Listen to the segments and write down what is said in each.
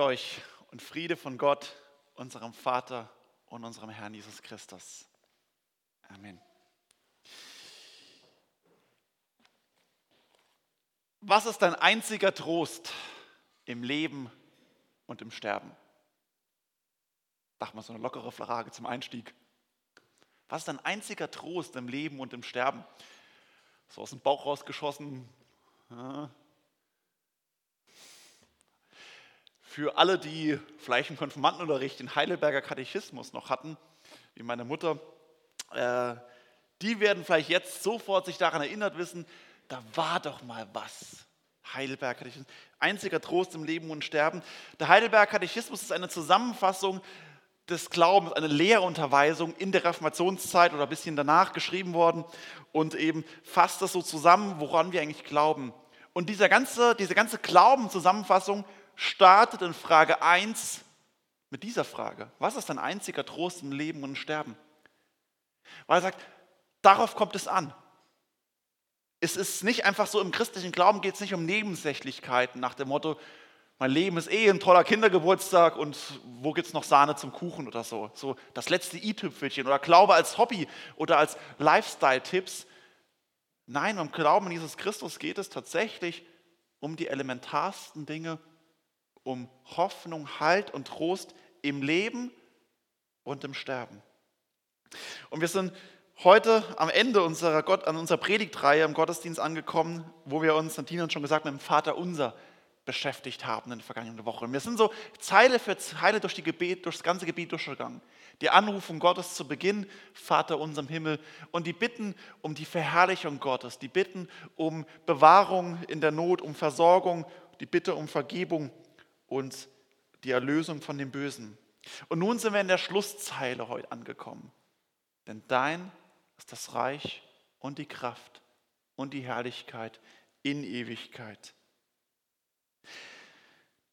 euch und Friede von Gott, unserem Vater und unserem Herrn Jesus Christus. Amen. Was ist dein einziger Trost im Leben und im Sterben? Sag mal so eine lockere Frage zum Einstieg. Was ist dein einziger Trost im Leben und im Sterben? So aus dem Bauch rausgeschossen. Für alle, die vielleicht im Konfirmandenunterricht den Heidelberger Katechismus noch hatten, wie meine Mutter, äh, die werden vielleicht jetzt sofort sich daran erinnert wissen, da war doch mal was. Heidelberger Katechismus, einziger Trost im Leben und Sterben. Der Heidelberger Katechismus ist eine Zusammenfassung des Glaubens, eine Lehrunterweisung in der Reformationszeit oder ein bisschen danach geschrieben worden und eben fasst das so zusammen, woran wir eigentlich glauben. Und dieser ganze, diese ganze Glaubenzusammenfassung startet in Frage 1 mit dieser Frage. Was ist dein einziger Trost im Leben und im Sterben? Weil er sagt, darauf kommt es an. Es ist nicht einfach so, im christlichen Glauben geht es nicht um Nebensächlichkeiten nach dem Motto, mein Leben ist eh ein toller Kindergeburtstag und wo gibt es noch Sahne zum Kuchen oder so. So das letzte i-Tüpfelchen oder Glaube als Hobby oder als Lifestyle-Tipps. Nein, um Glauben an Jesus Christus geht es tatsächlich um die elementarsten Dinge um Hoffnung, Halt und Trost im Leben und im Sterben. Und wir sind heute am Ende unserer, Gott, an unserer Predigtreihe im Gottesdienst angekommen, wo wir uns, Tina hat schon gesagt, mit dem Vater unser beschäftigt haben in der vergangenen Woche. Wir sind so Zeile für Zeile durch, die Gebet, durch das ganze Gebiet durchgegangen. Die Anrufung Gottes zu Beginn, Vater unserem Himmel, und die Bitten um die Verherrlichung Gottes, die Bitten um Bewahrung in der Not, um Versorgung, die Bitte um Vergebung und die Erlösung von dem Bösen. Und nun sind wir in der Schlusszeile heute angekommen. Denn dein ist das Reich und die Kraft und die Herrlichkeit in Ewigkeit.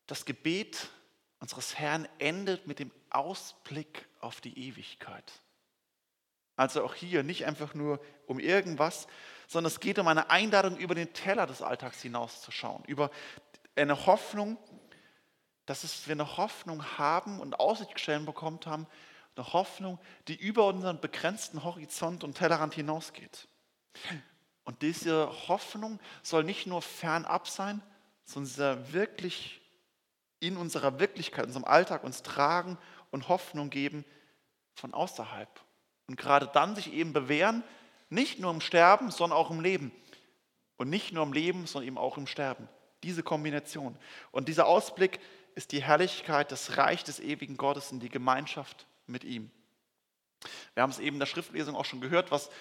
Das Gebet unseres Herrn endet mit dem Ausblick auf die Ewigkeit. Also auch hier nicht einfach nur um irgendwas, sondern es geht um eine Einladung, über den Teller des Alltags hinauszuschauen, über eine Hoffnung, dass wir eine Hoffnung haben und Aussicht gestellt bekommen haben, eine Hoffnung, die über unseren begrenzten Horizont und Tellerrand hinausgeht. Und diese Hoffnung soll nicht nur fernab sein, sondern wirklich in unserer Wirklichkeit, in unserem Alltag uns tragen und Hoffnung geben von außerhalb. Und gerade dann sich eben bewähren, nicht nur im Sterben, sondern auch im Leben. Und nicht nur im Leben, sondern eben auch im Sterben. Diese Kombination. Und dieser Ausblick ist die Herrlichkeit, das Reich des ewigen Gottes in die Gemeinschaft mit ihm. Wir haben es eben in der Schriftlesung auch schon gehört, was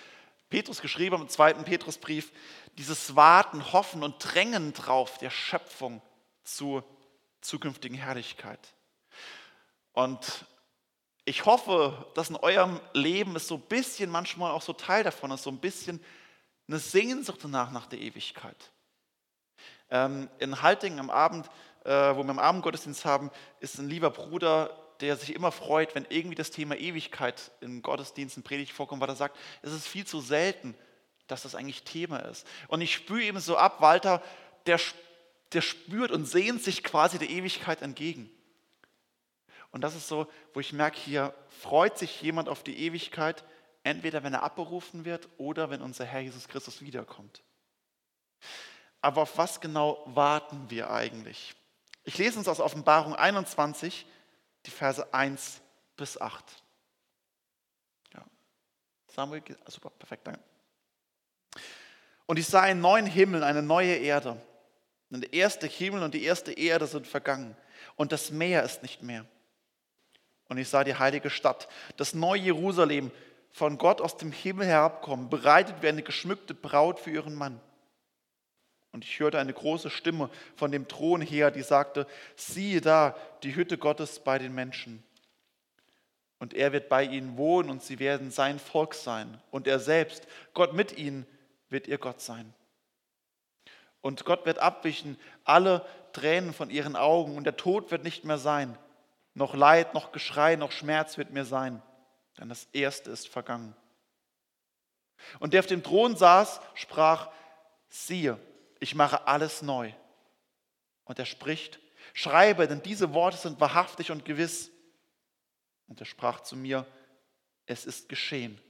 Petrus geschrieben hat im zweiten Petrusbrief, dieses Warten, Hoffen und Drängen drauf der Schöpfung zur zukünftigen Herrlichkeit. Und ich hoffe, dass in eurem Leben es so ein bisschen, manchmal auch so Teil davon ist, so ein bisschen eine Sehnsucht danach nach der Ewigkeit. Ähm, in Haltingen am Abend wo wir im Abendgottesdienst haben, ist ein lieber Bruder, der sich immer freut, wenn irgendwie das Thema Ewigkeit Gottesdienst, in Predigt vorkommt, weil er sagt, es ist viel zu selten, dass das eigentlich Thema ist. Und ich spüre ihm so ab, Walter, der, der spürt und sehnt sich quasi der Ewigkeit entgegen. Und das ist so, wo ich merke, hier freut sich jemand auf die Ewigkeit, entweder wenn er abberufen wird oder wenn unser Herr Jesus Christus wiederkommt. Aber auf was genau warten wir eigentlich? Ich lese uns aus Offenbarung 21, die Verse 1 bis 8. Ja. Samuel, ah, super, perfekt, danke. Und ich sah einen neuen Himmel, eine neue Erde. Denn der erste Himmel und die erste Erde sind vergangen und das Meer ist nicht mehr. Und ich sah die heilige Stadt, das neue Jerusalem, von Gott aus dem Himmel herabkommen, bereitet wie eine geschmückte Braut für ihren Mann. Und ich hörte eine große Stimme von dem Thron her, die sagte, siehe da, die Hütte Gottes bei den Menschen. Und er wird bei ihnen wohnen und sie werden sein Volk sein. Und er selbst, Gott mit ihnen, wird ihr Gott sein. Und Gott wird abwischen alle Tränen von ihren Augen und der Tod wird nicht mehr sein. Noch Leid, noch Geschrei, noch Schmerz wird mir sein, denn das Erste ist vergangen. Und der auf dem Thron saß, sprach, siehe, ich mache alles neu. Und er spricht, Schreibe, denn diese Worte sind wahrhaftig und gewiss. Und er sprach zu mir, es ist geschehen.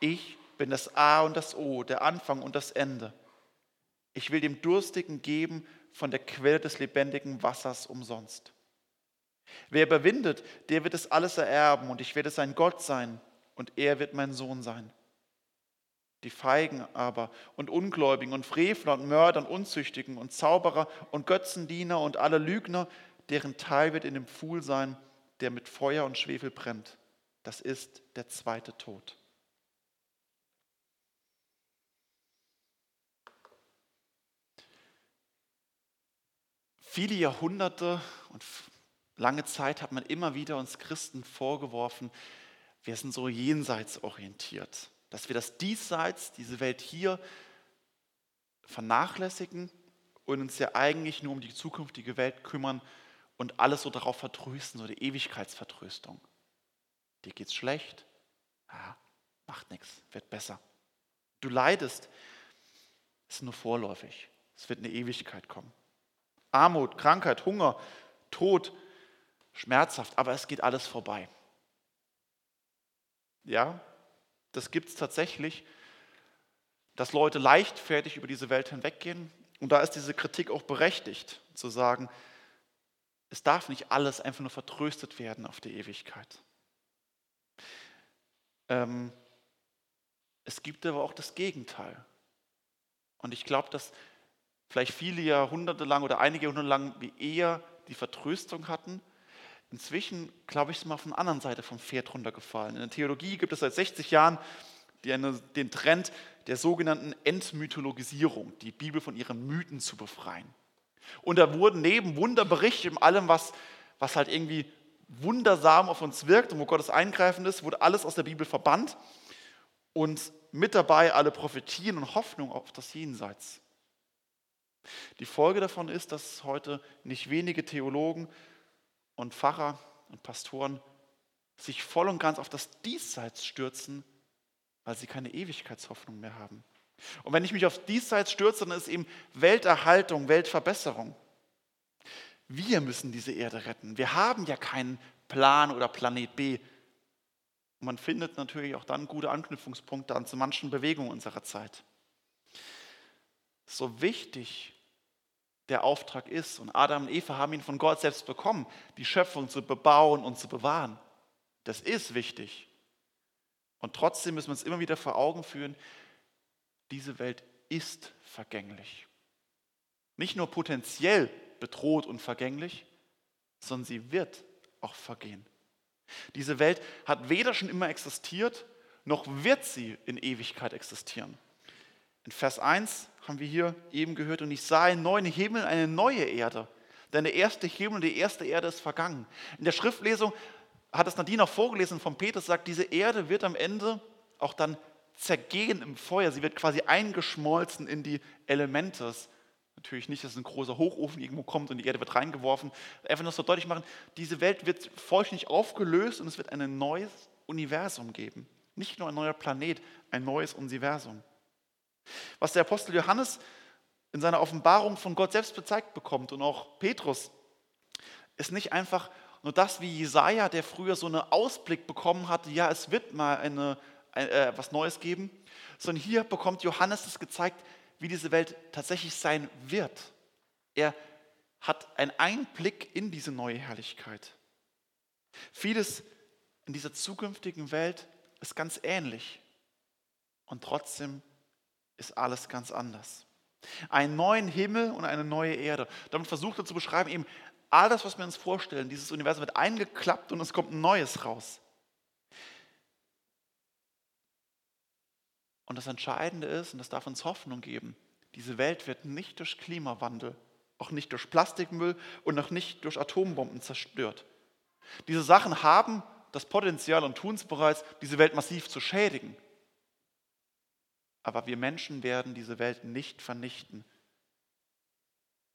Ich bin das A und das O, der Anfang und das Ende. Ich will dem Durstigen geben von der Quelle des lebendigen Wassers umsonst. Wer überwindet, der wird es alles ererben und ich werde sein Gott sein und er wird mein Sohn sein. Die Feigen aber und Ungläubigen und Frevler und Mörder und Unzüchtigen und Zauberer und Götzendiener und alle Lügner, deren Teil wird in dem Pfuhl sein, der mit Feuer und Schwefel brennt. Das ist der zweite Tod. Viele Jahrhunderte und lange Zeit hat man immer wieder uns Christen vorgeworfen, wir sind so jenseitsorientiert, dass wir das Diesseits, diese Welt hier vernachlässigen und uns ja eigentlich nur um die zukünftige Welt kümmern und alles so darauf vertrösten, so die Ewigkeitsvertröstung. Dir geht's schlecht? Ah, macht nichts, wird besser. Du leidest, ist nur vorläufig. Es wird eine Ewigkeit kommen. Armut, Krankheit, Hunger, Tod, schmerzhaft, aber es geht alles vorbei. Ja, das gibt es tatsächlich, dass Leute leichtfertig über diese Welt hinweggehen. Und da ist diese Kritik auch berechtigt, zu sagen, es darf nicht alles einfach nur vertröstet werden auf die Ewigkeit. Ähm, es gibt aber auch das Gegenteil. Und ich glaube, dass vielleicht viele Jahrhunderte lang oder einige Jahrhunderte lang wie eher die Vertröstung hatten. Inzwischen, glaube ich, ist man auf der anderen Seite vom Pferd runtergefallen. In der Theologie gibt es seit 60 Jahren den Trend der sogenannten Entmythologisierung, die Bibel von ihren Mythen zu befreien. Und da wurden neben Wunderberichten und allem, was, was halt irgendwie wundersam auf uns wirkt und wo Gottes Eingreifen ist, wurde alles aus der Bibel verbannt und mit dabei alle Prophetien und Hoffnung auf das Jenseits. Die Folge davon ist, dass heute nicht wenige Theologen und Pfarrer und Pastoren sich voll und ganz auf das Diesseits stürzen, weil sie keine Ewigkeitshoffnung mehr haben. Und wenn ich mich auf Diesseits stürze, dann ist eben Welterhaltung, Weltverbesserung. Wir müssen diese Erde retten. Wir haben ja keinen Plan oder Planet B. Und man findet natürlich auch dann gute Anknüpfungspunkte an zu manchen Bewegungen unserer Zeit. So wichtig der Auftrag ist. Und Adam und Eva haben ihn von Gott selbst bekommen, die Schöpfung zu bebauen und zu bewahren. Das ist wichtig. Und trotzdem müssen wir uns immer wieder vor Augen führen, diese Welt ist vergänglich. Nicht nur potenziell bedroht und vergänglich, sondern sie wird auch vergehen. Diese Welt hat weder schon immer existiert, noch wird sie in Ewigkeit existieren. In Vers 1 haben wir hier eben gehört, und ich sah einen neuen Himmel, eine neue Erde. Denn der erste Himmel und die erste Erde ist vergangen. In der Schriftlesung hat es Nadine auch vorgelesen von Petrus, sagt, diese Erde wird am Ende auch dann zergehen im Feuer. Sie wird quasi eingeschmolzen in die Elemente. Natürlich nicht, dass ein großer Hochofen irgendwo kommt und die Erde wird reingeworfen. Einfach nur so deutlich machen, diese Welt wird vollständig aufgelöst und es wird ein neues Universum geben. Nicht nur ein neuer Planet, ein neues Universum. Was der Apostel Johannes in seiner Offenbarung von Gott selbst bezeigt bekommt und auch Petrus, ist nicht einfach nur das wie Jesaja, der früher so einen Ausblick bekommen hatte, ja, es wird mal eine, ein, äh, was Neues geben, sondern hier bekommt Johannes es gezeigt, wie diese Welt tatsächlich sein wird. Er hat einen Einblick in diese neue Herrlichkeit. Vieles in dieser zukünftigen Welt ist ganz ähnlich und trotzdem ist alles ganz anders. Einen neuen Himmel und eine neue Erde. Damit versucht er zu beschreiben, eben alles, was wir uns vorstellen, dieses Universum wird eingeklappt und es kommt ein neues raus. Und das Entscheidende ist, und das darf uns Hoffnung geben, diese Welt wird nicht durch Klimawandel, auch nicht durch Plastikmüll und auch nicht durch Atombomben zerstört. Diese Sachen haben das Potenzial und tun es bereits, diese Welt massiv zu schädigen. Aber wir Menschen werden diese Welt nicht vernichten,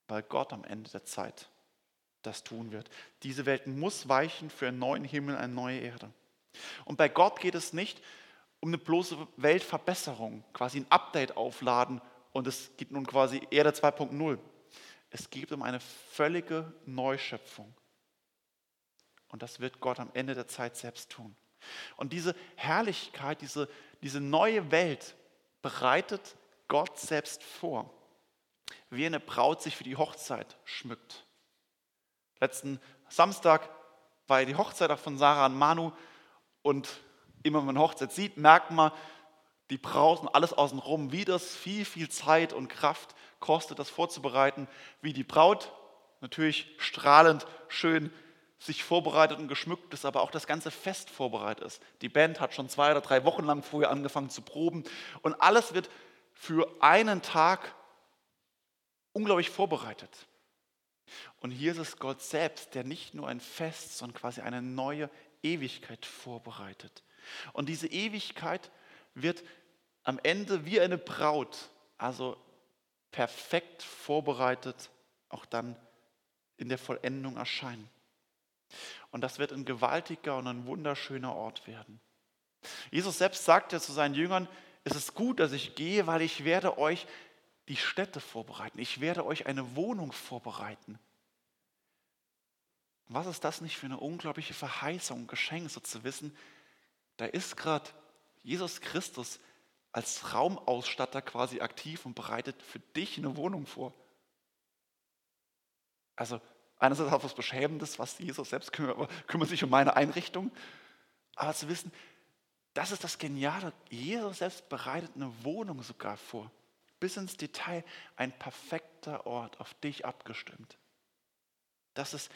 weil Gott am Ende der Zeit das tun wird. Diese Welt muss weichen für einen neuen Himmel, eine neue Erde. Und bei Gott geht es nicht um eine bloße Weltverbesserung, quasi ein Update aufladen und es gibt nun quasi Erde 2.0. Es geht um eine völlige Neuschöpfung. Und das wird Gott am Ende der Zeit selbst tun. Und diese Herrlichkeit, diese, diese neue Welt bereitet Gott selbst vor, wie eine Braut sich für die Hochzeit schmückt. Letzten Samstag war die Hochzeit auch von Sarah und Manu und immer wenn man Hochzeit sieht, merkt man, die Braut und alles außenrum, wie das viel, viel Zeit und Kraft kostet, das vorzubereiten, wie die Braut natürlich strahlend, schön sich vorbereitet und geschmückt ist, aber auch das ganze Fest vorbereitet ist. Die Band hat schon zwei oder drei Wochen lang vorher angefangen zu proben und alles wird für einen Tag unglaublich vorbereitet. Und hier ist es Gott selbst, der nicht nur ein Fest, sondern quasi eine neue Ewigkeit vorbereitet. Und diese Ewigkeit wird am Ende wie eine Braut, also perfekt vorbereitet, auch dann in der Vollendung erscheinen. Und das wird ein gewaltiger und ein wunderschöner Ort werden. Jesus selbst sagte zu seinen Jüngern, es ist gut, dass ich gehe, weil ich werde euch die Städte vorbereiten. Ich werde euch eine Wohnung vorbereiten. Was ist das nicht für eine unglaubliche Verheißung, Geschenk, so zu wissen, da ist gerade Jesus Christus als Raumausstatter quasi aktiv und bereitet für dich eine Wohnung vor. Also einerseits auch was Beschämendes, was Jesus selbst kümmert, kümmert sich um meine Einrichtung, aber zu wissen, das ist das Geniale. Jesus selbst bereitet eine Wohnung sogar vor. Bis ins Detail ein perfekter Ort, auf dich abgestimmt. Das ist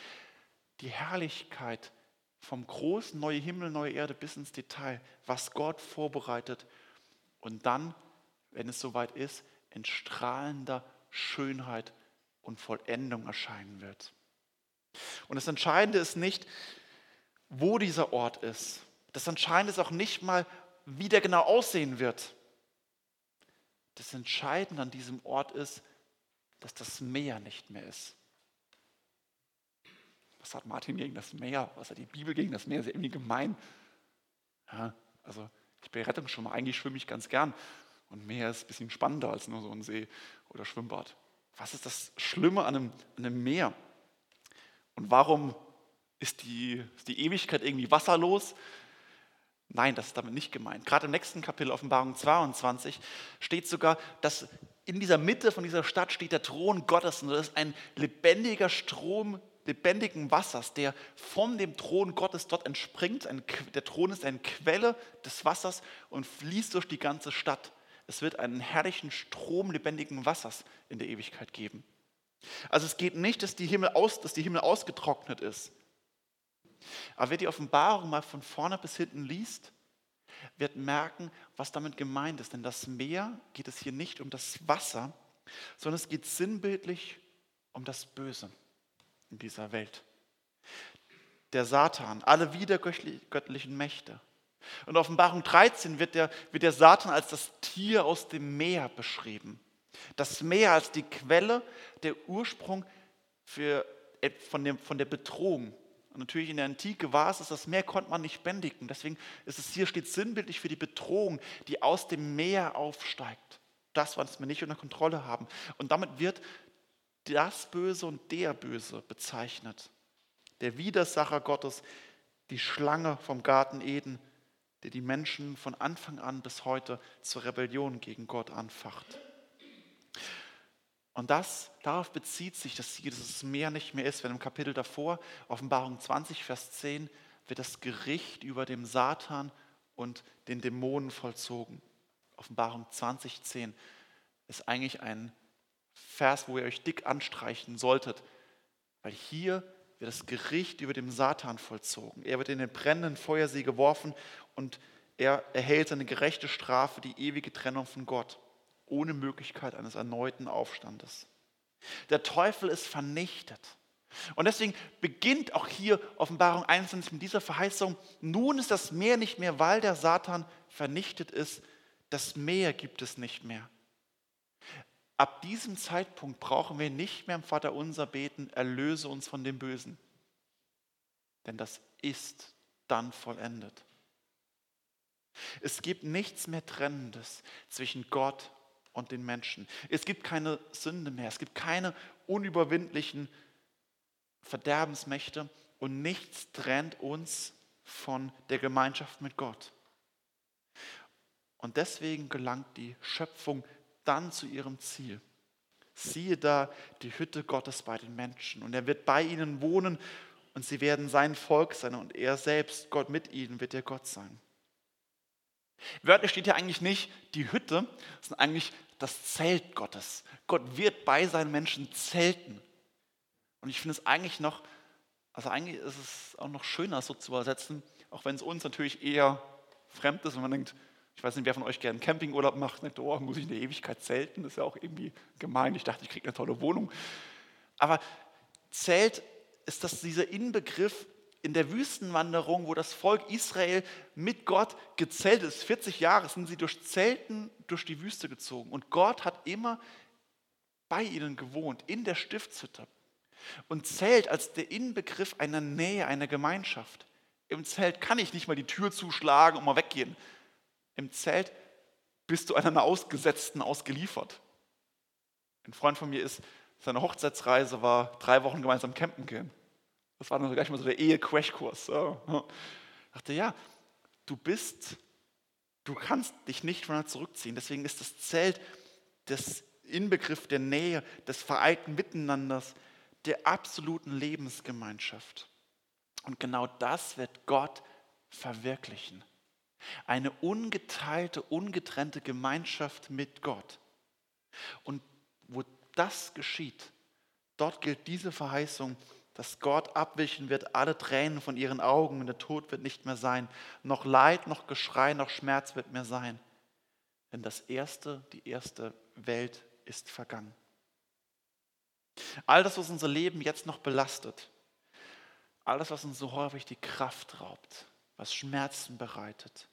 die Herrlichkeit vom großen neue Himmel, neue Erde bis ins Detail, was Gott vorbereitet und dann, wenn es soweit ist, in strahlender Schönheit und Vollendung erscheinen wird. Und das Entscheidende ist nicht, wo dieser Ort ist. Das Entscheidende ist auch nicht mal, wie der genau aussehen wird. Das Entscheidende an diesem Ort ist, dass das Meer nicht mehr ist. Was hat Martin gegen das Meer? Was hat die Bibel gegen das Meer? Das ist irgendwie gemein. Ja, also ich bin Rettungsschwimmer, eigentlich schwimme ich ganz gern. Und Meer ist ein bisschen spannender als nur so ein See oder Schwimmbad. Was ist das Schlimme an einem, an einem Meer? Und warum ist die, ist die Ewigkeit irgendwie wasserlos? Nein, das ist damit nicht gemeint. Gerade im nächsten Kapitel Offenbarung 22 steht sogar, dass in dieser Mitte von dieser Stadt steht der Thron Gottes und das ist ein lebendiger Strom lebendigen Wassers, der von dem Thron Gottes dort entspringt. Ein, der Thron ist eine Quelle des Wassers und fließt durch die ganze Stadt. Es wird einen herrlichen Strom lebendigen Wassers in der Ewigkeit geben. Also es geht nicht, dass die Himmel, aus, dass die Himmel ausgetrocknet ist. Aber wer die Offenbarung mal von vorne bis hinten liest, wird merken, was damit gemeint ist. Denn das Meer geht es hier nicht um das Wasser, sondern es geht sinnbildlich um das Böse in dieser Welt. Der Satan, alle wiedergöttlichen Mächte. Und Offenbarung 13 wird der, wird der Satan als das Tier aus dem Meer beschrieben. Das Meer als die Quelle, der Ursprung für, äh, von, dem, von der Bedrohung. Und natürlich in der Antike war es, das Meer konnte man nicht bändigen. Deswegen ist es hier steht sinnbildlich für die Bedrohung, die aus dem Meer aufsteigt. Das, was wir nicht unter Kontrolle haben. Und damit wird das Böse und der Böse bezeichnet. Der Widersacher Gottes, die Schlange vom Garten Eden, der die Menschen von Anfang an bis heute zur Rebellion gegen Gott anfacht. Und das, darauf bezieht sich das Ziel, dass es mehr nicht mehr ist, wenn im Kapitel davor, Offenbarung 20, Vers 10, wird das Gericht über dem Satan und den Dämonen vollzogen. Offenbarung 20, 10 ist eigentlich ein Vers, wo ihr euch dick anstreichen solltet, weil hier wird das Gericht über dem Satan vollzogen. Er wird in den brennenden Feuersee geworfen und er erhält seine gerechte Strafe, die ewige Trennung von Gott, ohne Möglichkeit eines erneuten Aufstandes. Der Teufel ist vernichtet. Und deswegen beginnt auch hier Offenbarung 21 mit dieser Verheißung, nun ist das Meer nicht mehr, weil der Satan vernichtet ist, das Meer gibt es nicht mehr. Ab diesem Zeitpunkt brauchen wir nicht mehr im Vater unser beten, erlöse uns von dem Bösen. Denn das ist dann vollendet. Es gibt nichts mehr Trennendes zwischen Gott und den Menschen. Es gibt keine Sünde mehr, es gibt keine unüberwindlichen Verderbensmächte und nichts trennt uns von der Gemeinschaft mit Gott. Und deswegen gelangt die Schöpfung dann zu ihrem Ziel. Siehe da die Hütte Gottes bei den Menschen und er wird bei ihnen wohnen und sie werden sein Volk sein und er selbst, Gott mit ihnen, wird ihr Gott sein. Wörtlich steht hier eigentlich nicht die Hütte, sondern eigentlich das Zelt Gottes. Gott wird bei seinen Menschen zelten. Und ich finde es eigentlich noch, also eigentlich ist es auch noch schöner so zu übersetzen, auch wenn es uns natürlich eher fremd ist und man denkt, ich weiß nicht, wer von euch gerne Campingurlaub macht, denkt, oh, muss ich in der Ewigkeit zelten? Das ist ja auch irgendwie gemein. Ich dachte, ich kriege eine tolle Wohnung. Aber Zelt ist das dieser Inbegriff in der Wüstenwanderung, wo das Volk Israel mit Gott gezeltet ist. 40 Jahre sind sie durch Zelten durch die Wüste gezogen. Und Gott hat immer bei ihnen gewohnt, in der Stiftshütte. Und Zelt als der Inbegriff einer Nähe, einer Gemeinschaft. Im Zelt kann ich nicht mal die Tür zuschlagen und mal weggehen. Im Zelt bist du einer Ausgesetzten ausgeliefert. Ein Freund von mir ist, seine Hochzeitsreise war drei Wochen gemeinsam campen gehen. Das war dann gleich mal so der Ehe-Crashkurs. So. Ich dachte, ja, du bist, du kannst dich nicht von zurückziehen. Deswegen ist das Zelt das Inbegriff der Nähe, des vereinten Miteinanders, der absoluten Lebensgemeinschaft. Und genau das wird Gott verwirklichen. Eine ungeteilte, ungetrennte Gemeinschaft mit Gott. Und wo das geschieht, dort gilt diese Verheißung, dass Gott abwischen wird alle Tränen von ihren Augen und der Tod wird nicht mehr sein. Noch Leid, noch Geschrei, noch Schmerz wird mehr sein. Denn das erste, die erste Welt ist vergangen. All das, was unser Leben jetzt noch belastet, all das, was uns so häufig die Kraft raubt, was Schmerzen bereitet,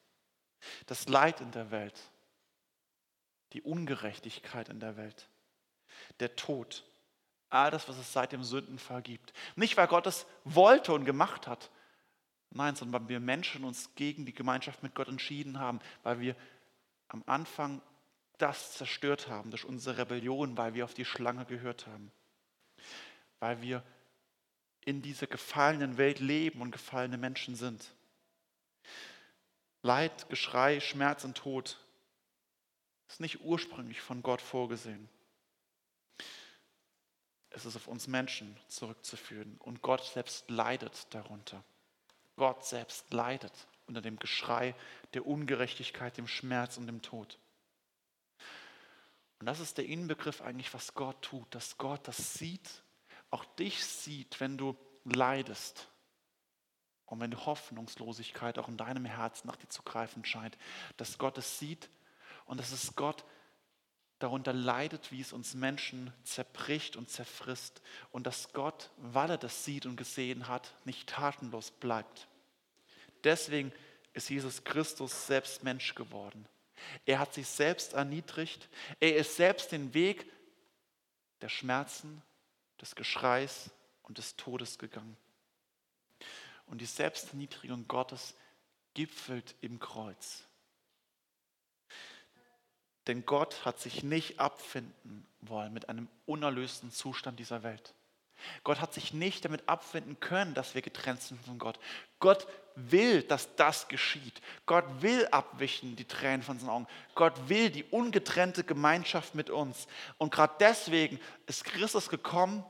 das Leid in der Welt, die Ungerechtigkeit in der Welt, der Tod, all das, was es seit dem Sündenfall gibt. Nicht, weil Gott es wollte und gemacht hat, nein, sondern weil wir Menschen uns gegen die Gemeinschaft mit Gott entschieden haben, weil wir am Anfang das zerstört haben durch unsere Rebellion, weil wir auf die Schlange gehört haben, weil wir in dieser gefallenen Welt leben und gefallene Menschen sind. Leid, Geschrei, Schmerz und Tod ist nicht ursprünglich von Gott vorgesehen. Es ist auf uns Menschen zurückzuführen und Gott selbst leidet darunter. Gott selbst leidet unter dem Geschrei der Ungerechtigkeit, dem Schmerz und dem Tod. Und das ist der Inbegriff eigentlich, was Gott tut, dass Gott das sieht, auch dich sieht, wenn du leidest, und wenn Hoffnungslosigkeit auch in deinem Herzen nach dir zu greifen scheint, dass Gott es sieht und dass es Gott darunter leidet, wie es uns Menschen zerbricht und zerfrisst und dass Gott, weil er das sieht und gesehen hat, nicht tatenlos bleibt. Deswegen ist Jesus Christus selbst Mensch geworden. Er hat sich selbst erniedrigt. Er ist selbst den Weg der Schmerzen, des Geschreis und des Todes gegangen. Und die Selbsterniedrigung Gottes gipfelt im Kreuz. Denn Gott hat sich nicht abfinden wollen mit einem unerlösten Zustand dieser Welt. Gott hat sich nicht damit abfinden können, dass wir getrennt sind von Gott. Gott will, dass das geschieht. Gott will abwischen die Tränen von seinen Augen. Gott will die ungetrennte Gemeinschaft mit uns. Und gerade deswegen ist Christus gekommen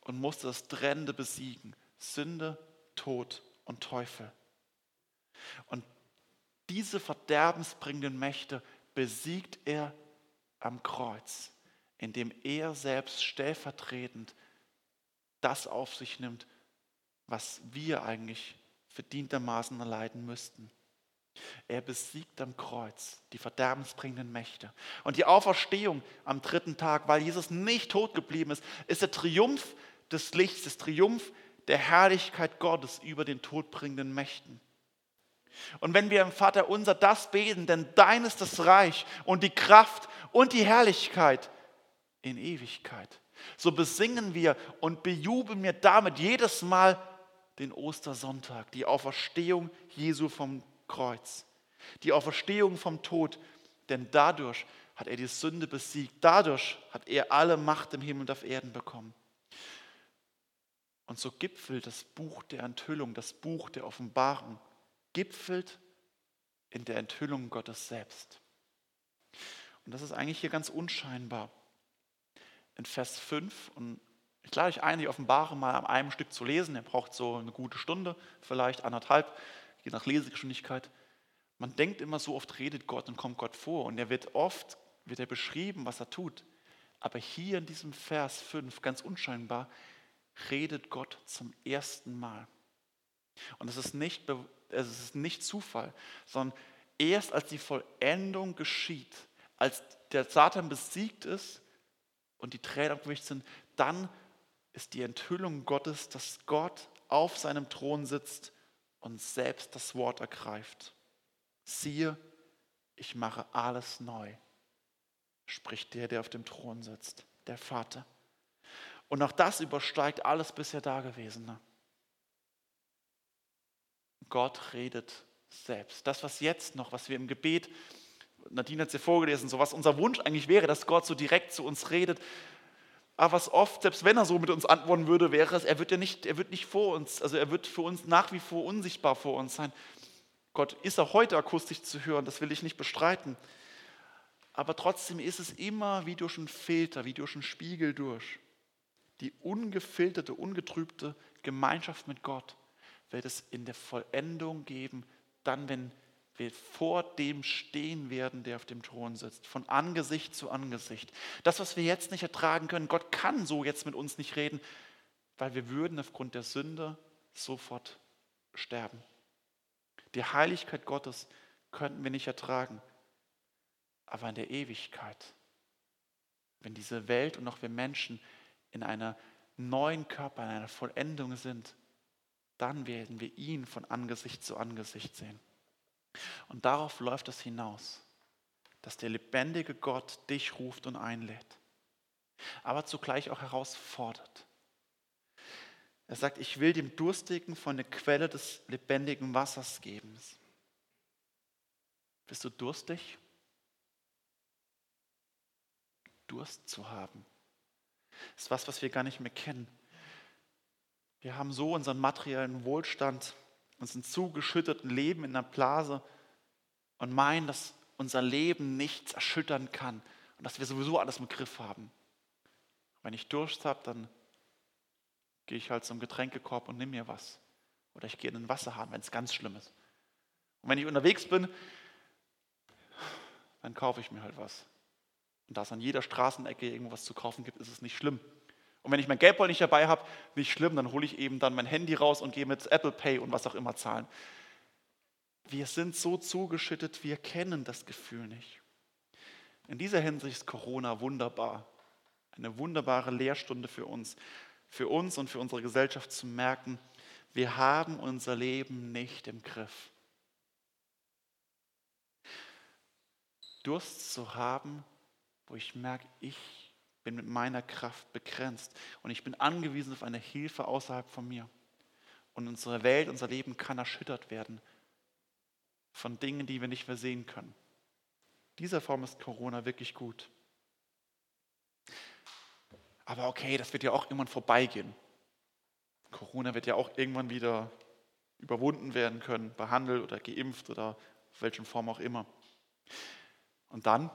und musste das Trennende besiegen. Sünde, Tod und Teufel. Und diese verderbensbringenden Mächte besiegt er am Kreuz, indem er selbst stellvertretend das auf sich nimmt, was wir eigentlich verdientermaßen erleiden müssten. Er besiegt am Kreuz die verderbensbringenden Mächte. Und die Auferstehung am dritten Tag, weil Jesus nicht tot geblieben ist, ist der Triumph des Lichts, das Triumph der Herrlichkeit Gottes über den todbringenden Mächten. Und wenn wir im Vater unser das beten, denn dein ist das Reich und die Kraft und die Herrlichkeit in Ewigkeit, so besingen wir und bejubeln wir damit jedes Mal den Ostersonntag, die Auferstehung Jesu vom Kreuz, die Auferstehung vom Tod, denn dadurch hat er die Sünde besiegt. Dadurch hat er alle Macht im Himmel und auf Erden bekommen. Und so gipfelt das Buch der Enthüllung, das Buch der Offenbarung, gipfelt in der Enthüllung Gottes selbst. Und das ist eigentlich hier ganz unscheinbar. In Vers 5, und ich lade euch ein, die Offenbarung mal an einem Stück zu lesen. Ihr braucht so eine gute Stunde, vielleicht anderthalb, je nach Lesegeschwindigkeit. Man denkt immer, so oft redet Gott und kommt Gott vor. Und er wird oft wird er beschrieben, was er tut. Aber hier in diesem Vers 5, ganz unscheinbar, redet Gott zum ersten Mal. Und es ist nicht, es ist nicht Zufall, sondern erst als die Vollendung geschieht, als der Satan besiegt ist und die Tränen abgewicht sind, dann ist die Enthüllung Gottes, dass Gott auf seinem Thron sitzt und selbst das Wort ergreift. Siehe, ich mache alles neu, spricht der, der auf dem Thron sitzt, der Vater. Und auch das übersteigt alles bisher Dagewesene. Gott redet selbst. Das, was jetzt noch, was wir im Gebet, Nadine hat es ja vorgelesen, so was unser Wunsch eigentlich wäre, dass Gott so direkt zu uns redet. Aber was oft, selbst wenn er so mit uns antworten würde, wäre es, er wird ja nicht, er wird nicht vor uns, also er wird für uns nach wie vor unsichtbar vor uns sein. Gott ist auch heute akustisch zu hören, das will ich nicht bestreiten. Aber trotzdem ist es immer wie durch einen Filter, wie durch einen Spiegel durch die ungefilterte, ungetrübte Gemeinschaft mit Gott wird es in der Vollendung geben, dann, wenn wir vor dem stehen werden, der auf dem Thron sitzt, von Angesicht zu Angesicht. Das, was wir jetzt nicht ertragen können, Gott kann so jetzt mit uns nicht reden, weil wir würden aufgrund der Sünde sofort sterben. Die Heiligkeit Gottes könnten wir nicht ertragen. Aber in der Ewigkeit, wenn diese Welt und auch wir Menschen in einer neuen Körper, in einer Vollendung sind, dann werden wir ihn von Angesicht zu Angesicht sehen. Und darauf läuft es hinaus, dass der lebendige Gott dich ruft und einlädt, aber zugleich auch herausfordert. Er sagt, ich will dem Durstigen von der Quelle des lebendigen Wassers geben. Bist du durstig? Durst zu haben. Ist was, was wir gar nicht mehr kennen. Wir haben so unseren materiellen Wohlstand, unseren zugeschütteten Leben in der Blase und meinen, dass unser Leben nichts erschüttern kann und dass wir sowieso alles im Griff haben. Wenn ich Durst habe, dann gehe ich halt zum Getränkekorb und nehme mir was. Oder ich gehe in den Wasserhahn, wenn es ganz schlimm ist. Und wenn ich unterwegs bin, dann kaufe ich mir halt was. Und da es an jeder Straßenecke irgendwas zu kaufen gibt, ist es nicht schlimm. Und wenn ich mein Geldbeutel nicht dabei habe, nicht schlimm, dann hole ich eben dann mein Handy raus und gehe mit Apple Pay und was auch immer zahlen. Wir sind so zugeschüttet, wir kennen das Gefühl nicht. In dieser Hinsicht ist Corona wunderbar. Eine wunderbare Lehrstunde für uns, für uns und für unsere Gesellschaft zu merken, wir haben unser Leben nicht im Griff. Durst zu haben wo ich merke, ich bin mit meiner Kraft begrenzt und ich bin angewiesen auf eine Hilfe außerhalb von mir. Und unsere Welt, unser Leben kann erschüttert werden von Dingen, die wir nicht mehr sehen können. Dieser Form ist Corona wirklich gut. Aber okay, das wird ja auch irgendwann vorbeigehen. Corona wird ja auch irgendwann wieder überwunden werden können, behandelt oder geimpft oder welchen Form auch immer. Und dann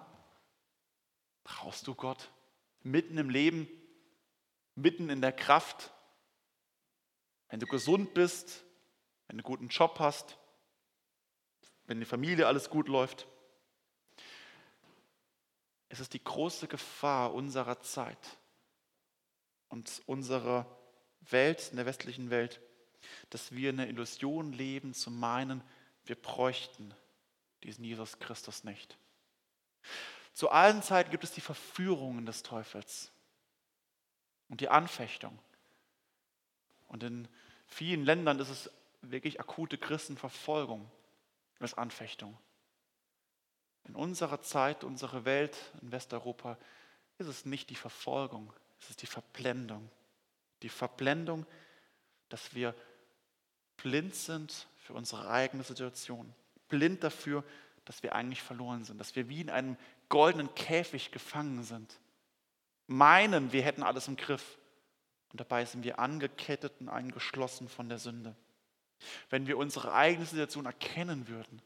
Brauchst du Gott? Mitten im Leben, mitten in der Kraft, wenn du gesund bist, wenn du einen guten Job hast, wenn die Familie alles gut läuft. Es ist die große Gefahr unserer Zeit und unserer Welt, in der westlichen Welt, dass wir in der Illusion leben, zu meinen, wir bräuchten diesen Jesus Christus nicht. Zu allen Zeiten gibt es die Verführungen des Teufels und die Anfechtung. Und in vielen Ländern ist es wirklich akute Christenverfolgung als Anfechtung. In unserer Zeit, unserer Welt, in Westeuropa, ist es nicht die Verfolgung, es ist die Verblendung. Die Verblendung, dass wir blind sind für unsere eigene Situation. Blind dafür, dass wir eigentlich verloren sind, dass wir wie in einem goldenen Käfig gefangen sind, meinen, wir hätten alles im Griff und dabei sind wir angekettet und eingeschlossen von der Sünde. Wenn wir unsere eigene Situation erkennen würden,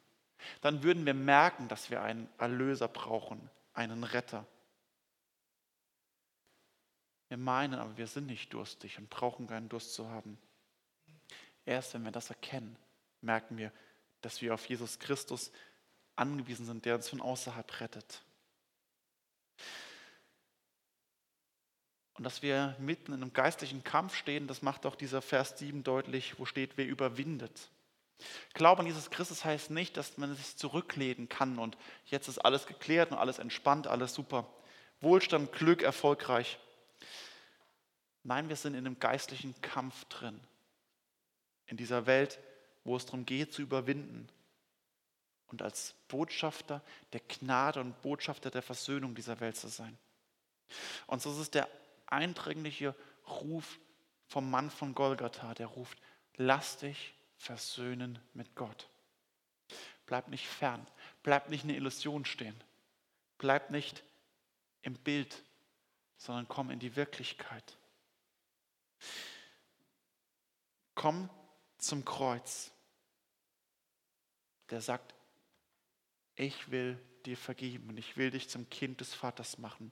dann würden wir merken, dass wir einen Erlöser brauchen, einen Retter. Wir meinen aber, wir sind nicht durstig und brauchen keinen Durst zu haben. Erst wenn wir das erkennen, merken wir, dass wir auf Jesus Christus angewiesen sind, der uns von außerhalb rettet. Und dass wir mitten in einem geistlichen Kampf stehen, das macht auch dieser Vers 7 deutlich, wo steht, wer überwindet. Glaube an Jesus Christus heißt nicht, dass man sich zurücklehnen kann und jetzt ist alles geklärt und alles entspannt, alles super. Wohlstand, Glück, erfolgreich. Nein, wir sind in einem geistlichen Kampf drin. In dieser Welt, wo es darum geht, zu überwinden. Und als Botschafter der Gnade und Botschafter der Versöhnung dieser Welt zu sein. Und so ist es der eindringliche Ruf vom Mann von Golgatha, der ruft, lass dich versöhnen mit Gott. Bleib nicht fern, bleib nicht in der Illusion stehen, bleib nicht im Bild, sondern komm in die Wirklichkeit. Komm zum Kreuz, der sagt, ich will dir vergeben und ich will dich zum Kind des Vaters machen.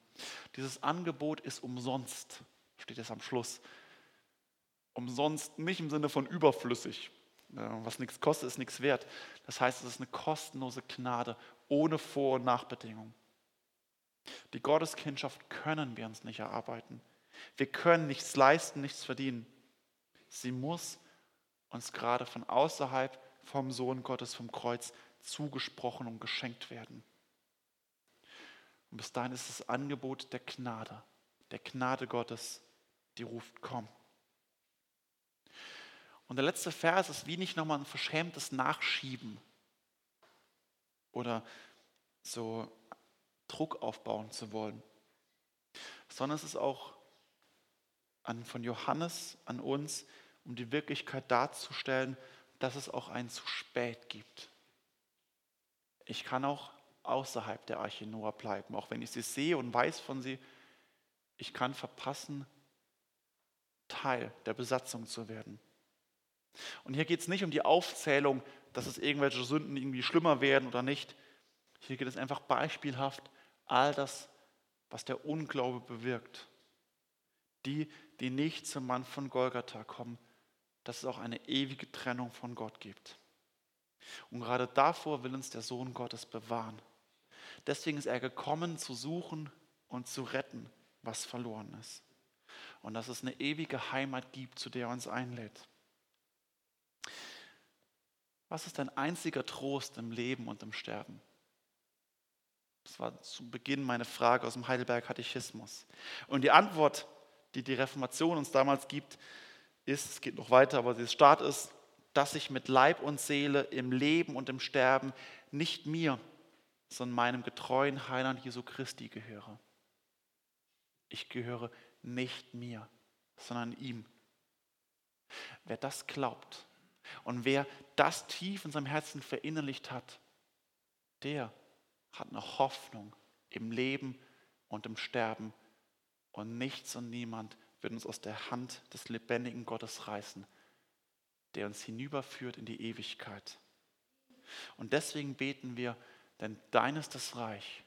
Dieses Angebot ist umsonst, steht es am Schluss. Umsonst nicht im Sinne von überflüssig. Was nichts kostet, ist nichts wert. Das heißt, es ist eine kostenlose Gnade ohne Vor- und Nachbedingung. Die Gotteskindschaft können wir uns nicht erarbeiten. Wir können nichts leisten, nichts verdienen. Sie muss uns gerade von außerhalb vom Sohn Gottes vom Kreuz zugesprochen und geschenkt werden. Und bis dahin ist das Angebot der Gnade, der Gnade Gottes, die ruft, komm. Und der letzte Vers ist wie nicht nochmal ein verschämtes Nachschieben oder so Druck aufbauen zu wollen, sondern es ist auch an, von Johannes an uns, um die Wirklichkeit darzustellen, dass es auch ein zu spät gibt. Ich kann auch außerhalb der Arche Noah bleiben, auch wenn ich sie sehe und weiß von sie. Ich kann verpassen, Teil der Besatzung zu werden. Und hier geht es nicht um die Aufzählung, dass es irgendwelche Sünden irgendwie schlimmer werden oder nicht. Hier geht es einfach beispielhaft all das, was der Unglaube bewirkt. Die, die nicht zum Mann von Golgatha kommen, dass es auch eine ewige Trennung von Gott gibt. Und gerade davor will uns der Sohn Gottes bewahren. Deswegen ist er gekommen, zu suchen und zu retten, was verloren ist. Und dass es eine ewige Heimat gibt, zu der er uns einlädt. Was ist dein einziger Trost im Leben und im Sterben? Das war zu Beginn meine Frage aus dem Heidelberg Katechismus. Und die Antwort, die die Reformation uns damals gibt, ist, es geht noch weiter, aber der Start ist, dass ich mit Leib und Seele im Leben und im Sterben nicht mir, sondern meinem getreuen Heiland Jesu Christi gehöre. Ich gehöre nicht mir, sondern ihm. Wer das glaubt und wer das tief in seinem Herzen verinnerlicht hat, der hat eine Hoffnung im Leben und im Sterben und nichts und niemand wird uns aus der Hand des lebendigen Gottes reißen, der uns hinüberführt in die Ewigkeit. Und deswegen beten wir, denn dein ist das Reich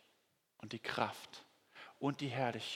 und die Kraft und die Herrlichkeit